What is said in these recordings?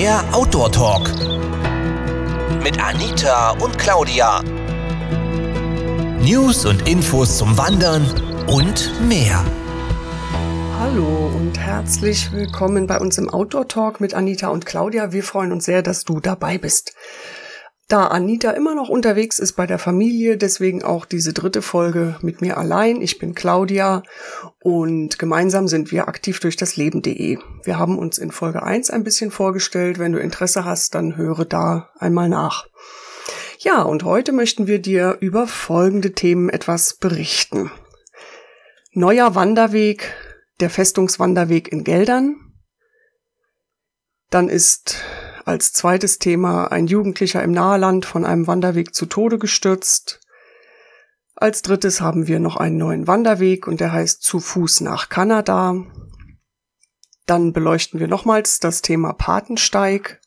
Der Outdoor Talk mit Anita und Claudia. News und Infos zum Wandern und mehr. Hallo und herzlich willkommen bei uns im Outdoor Talk mit Anita und Claudia. Wir freuen uns sehr, dass du dabei bist. Da Anita immer noch unterwegs ist bei der Familie, deswegen auch diese dritte Folge mit mir allein. Ich bin Claudia und gemeinsam sind wir aktiv durch das Leben.de. Wir haben uns in Folge 1 ein bisschen vorgestellt. Wenn du Interesse hast, dann höre da einmal nach. Ja, und heute möchten wir dir über folgende Themen etwas berichten. Neuer Wanderweg, der Festungswanderweg in Geldern. Dann ist als zweites Thema ein Jugendlicher im Naheland von einem Wanderweg zu Tode gestürzt. Als drittes haben wir noch einen neuen Wanderweg und der heißt Zu Fuß nach Kanada. Dann beleuchten wir nochmals das Thema Patensteig.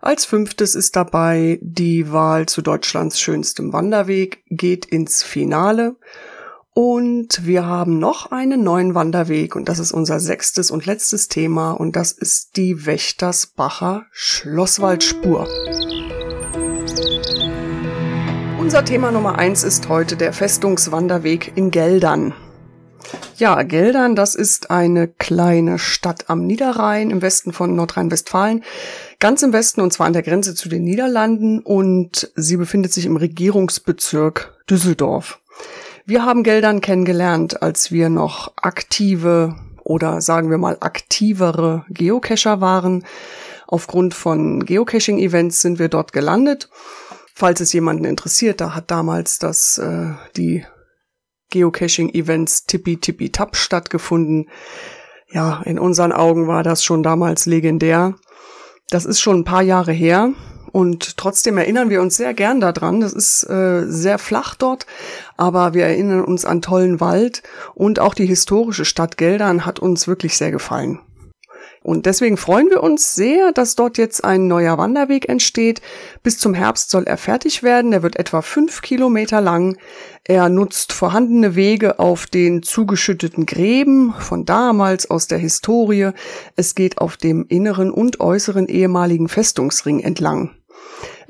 Als fünftes ist dabei die Wahl zu Deutschlands schönstem Wanderweg geht ins Finale und wir haben noch einen neuen Wanderweg und das ist unser sechstes und letztes Thema und das ist die Wächtersbacher Schlosswaldspur. Unser Thema Nummer eins ist heute der Festungswanderweg in Geldern. Ja, Geldern, das ist eine kleine Stadt am Niederrhein im Westen von Nordrhein-Westfalen. Ganz im Westen und zwar an der Grenze zu den Niederlanden und sie befindet sich im Regierungsbezirk Düsseldorf. Wir haben Geldern kennengelernt, als wir noch aktive oder sagen wir mal aktivere Geocacher waren. Aufgrund von Geocaching-Events sind wir dort gelandet. Falls es jemanden interessiert, da hat damals das äh, die Geocaching-Events Tippi Tippi Tap stattgefunden. Ja, in unseren Augen war das schon damals legendär. Das ist schon ein paar Jahre her. Und trotzdem erinnern wir uns sehr gern daran. Das ist äh, sehr flach dort, aber wir erinnern uns an tollen Wald und auch die historische Stadt Geldern hat uns wirklich sehr gefallen. Und deswegen freuen wir uns sehr, dass dort jetzt ein neuer Wanderweg entsteht. Bis zum Herbst soll er fertig werden. Er wird etwa fünf Kilometer lang. Er nutzt vorhandene Wege auf den zugeschütteten Gräben von damals aus der Historie. Es geht auf dem inneren und äußeren ehemaligen Festungsring entlang.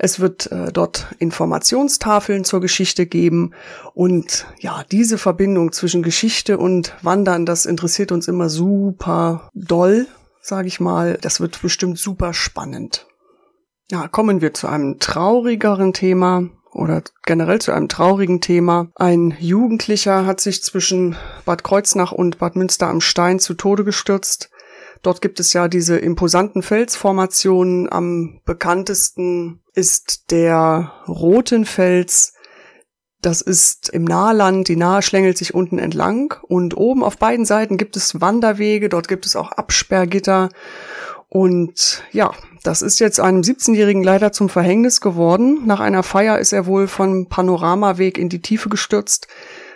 Es wird äh, dort Informationstafeln zur Geschichte geben und ja, diese Verbindung zwischen Geschichte und Wandern, das interessiert uns immer super doll, sage ich mal. Das wird bestimmt super spannend. Ja, kommen wir zu einem traurigeren Thema oder generell zu einem traurigen Thema. Ein Jugendlicher hat sich zwischen Bad Kreuznach und Bad Münster am Stein zu Tode gestürzt. Dort gibt es ja diese imposanten Felsformationen. Am bekanntesten ist der Rotenfels. Das ist im Nahland. Die Nahe schlängelt sich unten entlang und oben auf beiden Seiten gibt es Wanderwege. Dort gibt es auch Absperrgitter. Und ja, das ist jetzt einem 17-Jährigen leider zum Verhängnis geworden. Nach einer Feier ist er wohl vom Panoramaweg in die Tiefe gestürzt,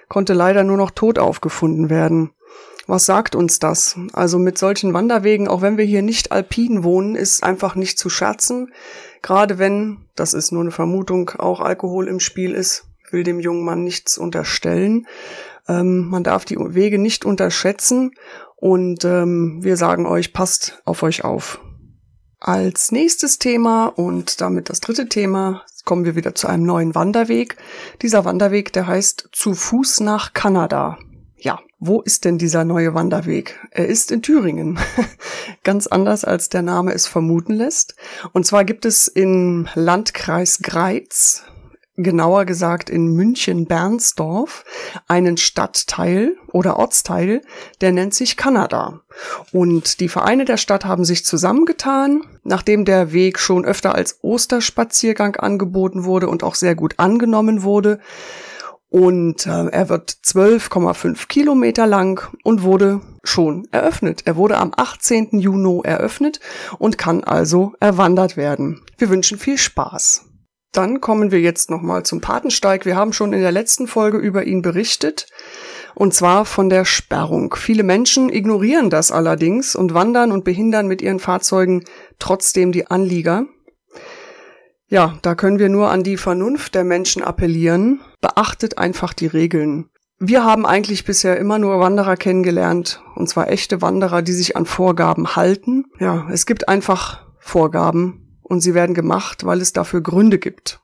konnte leider nur noch tot aufgefunden werden. Was sagt uns das? Also mit solchen Wanderwegen, auch wenn wir hier nicht alpin wohnen, ist einfach nicht zu scherzen. Gerade wenn, das ist nur eine Vermutung, auch Alkohol im Spiel ist, will dem jungen Mann nichts unterstellen. Ähm, man darf die Wege nicht unterschätzen und ähm, wir sagen euch, passt auf euch auf. Als nächstes Thema und damit das dritte Thema kommen wir wieder zu einem neuen Wanderweg. Dieser Wanderweg, der heißt Zu Fuß nach Kanada. Ja, wo ist denn dieser neue Wanderweg? Er ist in Thüringen. Ganz anders als der Name es vermuten lässt. Und zwar gibt es im Landkreis Greiz, genauer gesagt in München-Bernsdorf, einen Stadtteil oder Ortsteil, der nennt sich Kanada. Und die Vereine der Stadt haben sich zusammengetan, nachdem der Weg schon öfter als Osterspaziergang angeboten wurde und auch sehr gut angenommen wurde und äh, er wird 12,5 Kilometer lang und wurde schon eröffnet. Er wurde am 18. Juni eröffnet und kann also erwandert werden. Wir wünschen viel Spaß. Dann kommen wir jetzt nochmal zum Patensteig. Wir haben schon in der letzten Folge über ihn berichtet. Und zwar von der Sperrung. Viele Menschen ignorieren das allerdings und wandern und behindern mit ihren Fahrzeugen trotzdem die Anlieger. Ja, da können wir nur an die Vernunft der Menschen appellieren. Beachtet einfach die Regeln. Wir haben eigentlich bisher immer nur Wanderer kennengelernt, und zwar echte Wanderer, die sich an Vorgaben halten. Ja, es gibt einfach Vorgaben und sie werden gemacht, weil es dafür Gründe gibt.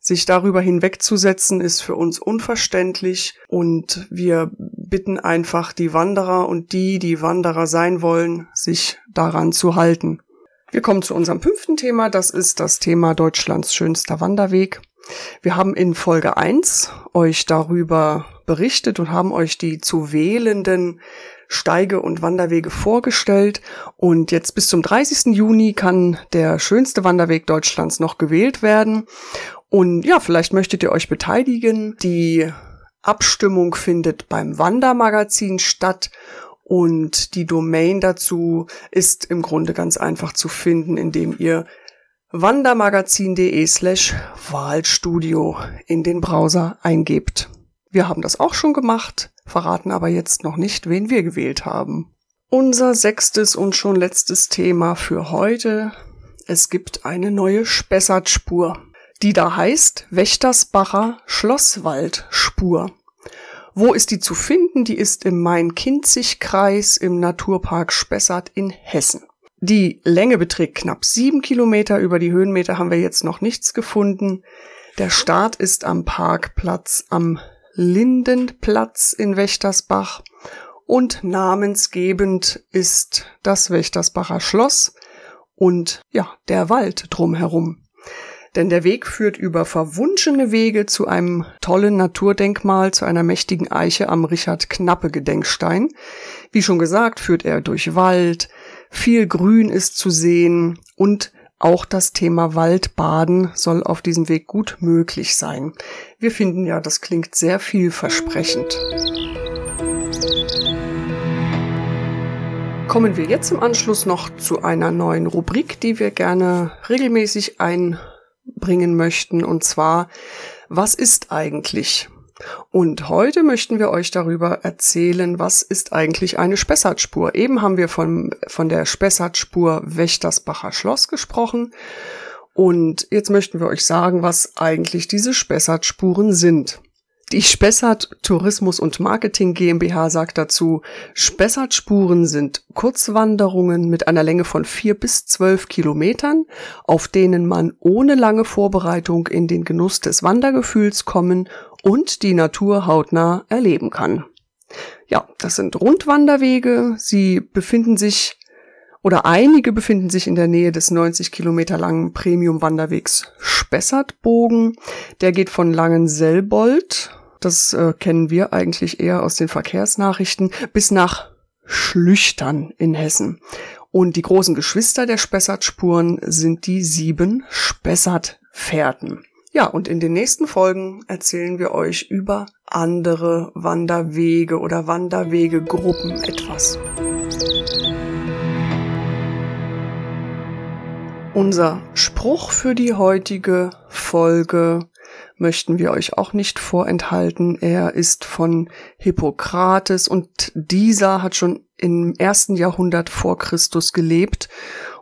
Sich darüber hinwegzusetzen ist für uns unverständlich und wir bitten einfach die Wanderer und die, die Wanderer sein wollen, sich daran zu halten. Wir kommen zu unserem fünften Thema, das ist das Thema Deutschlands schönster Wanderweg. Wir haben in Folge 1 euch darüber berichtet und haben euch die zu wählenden Steige- und Wanderwege vorgestellt. Und jetzt bis zum 30. Juni kann der schönste Wanderweg Deutschlands noch gewählt werden. Und ja, vielleicht möchtet ihr euch beteiligen. Die Abstimmung findet beim Wandermagazin statt. Und die Domain dazu ist im Grunde ganz einfach zu finden, indem ihr wandermagazin.de slash Wahlstudio in den Browser eingebt. Wir haben das auch schon gemacht, verraten aber jetzt noch nicht, wen wir gewählt haben. Unser sechstes und schon letztes Thema für heute. Es gibt eine neue Spessartspur, die da heißt Wächtersbacher Schlosswaldspur. Wo ist die zu finden? Die ist im Main-Kinzig-Kreis im Naturpark Spessart in Hessen. Die Länge beträgt knapp sieben Kilometer. Über die Höhenmeter haben wir jetzt noch nichts gefunden. Der Start ist am Parkplatz am Lindenplatz in Wächtersbach und namensgebend ist das Wächtersbacher Schloss und ja, der Wald drumherum. Denn der Weg führt über verwunschene Wege zu einem tollen Naturdenkmal, zu einer mächtigen Eiche am Richard Knappe Gedenkstein. Wie schon gesagt, führt er durch Wald, viel Grün ist zu sehen und auch das Thema Waldbaden soll auf diesem Weg gut möglich sein. Wir finden ja, das klingt sehr vielversprechend. Kommen wir jetzt im Anschluss noch zu einer neuen Rubrik, die wir gerne regelmäßig einbringen möchten, und zwar, was ist eigentlich? Und heute möchten wir euch darüber erzählen, was ist eigentlich eine Spessartspur. Eben haben wir von, von der Spessartspur Wächtersbacher Schloss gesprochen. Und jetzt möchten wir euch sagen, was eigentlich diese Spessartspuren sind. Die Spessart Tourismus und Marketing GmbH sagt dazu, Spessartspuren sind Kurzwanderungen mit einer Länge von vier bis zwölf Kilometern, auf denen man ohne lange Vorbereitung in den Genuss des Wandergefühls kommen und die Natur hautnah erleben kann. Ja, das sind Rundwanderwege. Sie befinden sich oder einige befinden sich in der Nähe des 90 Kilometer langen Premium-Wanderwegs Spessartbogen. Der geht von Langenselbold, das äh, kennen wir eigentlich eher aus den Verkehrsnachrichten, bis nach Schlüchtern in Hessen. Und die großen Geschwister der Spessartspuren sind die sieben Spessartfährten. Ja, und in den nächsten Folgen erzählen wir euch über andere Wanderwege oder Wanderwegegruppen etwas. Unser Spruch für die heutige Folge möchten wir euch auch nicht vorenthalten. Er ist von Hippokrates und dieser hat schon im ersten Jahrhundert vor Christus gelebt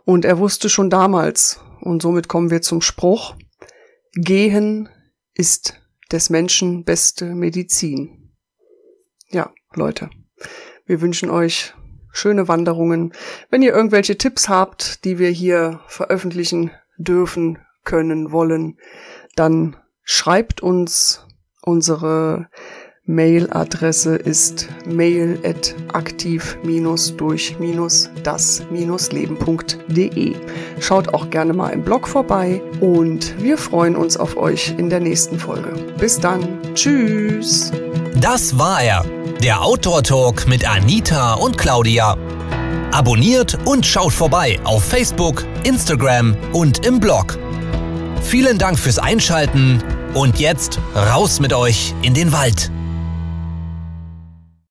und er wusste schon damals, und somit kommen wir zum Spruch, Gehen ist des Menschen beste Medizin. Ja, Leute, wir wünschen euch schöne Wanderungen. Wenn ihr irgendwelche Tipps habt, die wir hier veröffentlichen dürfen, können, wollen, dann schreibt uns unsere Mailadresse ist mail at aktiv-durch-das-leben.de. Schaut auch gerne mal im Blog vorbei und wir freuen uns auf euch in der nächsten Folge. Bis dann. Tschüss. Das war er, der Outdoor Talk mit Anita und Claudia. Abonniert und schaut vorbei auf Facebook, Instagram und im Blog. Vielen Dank fürs Einschalten und jetzt raus mit euch in den Wald.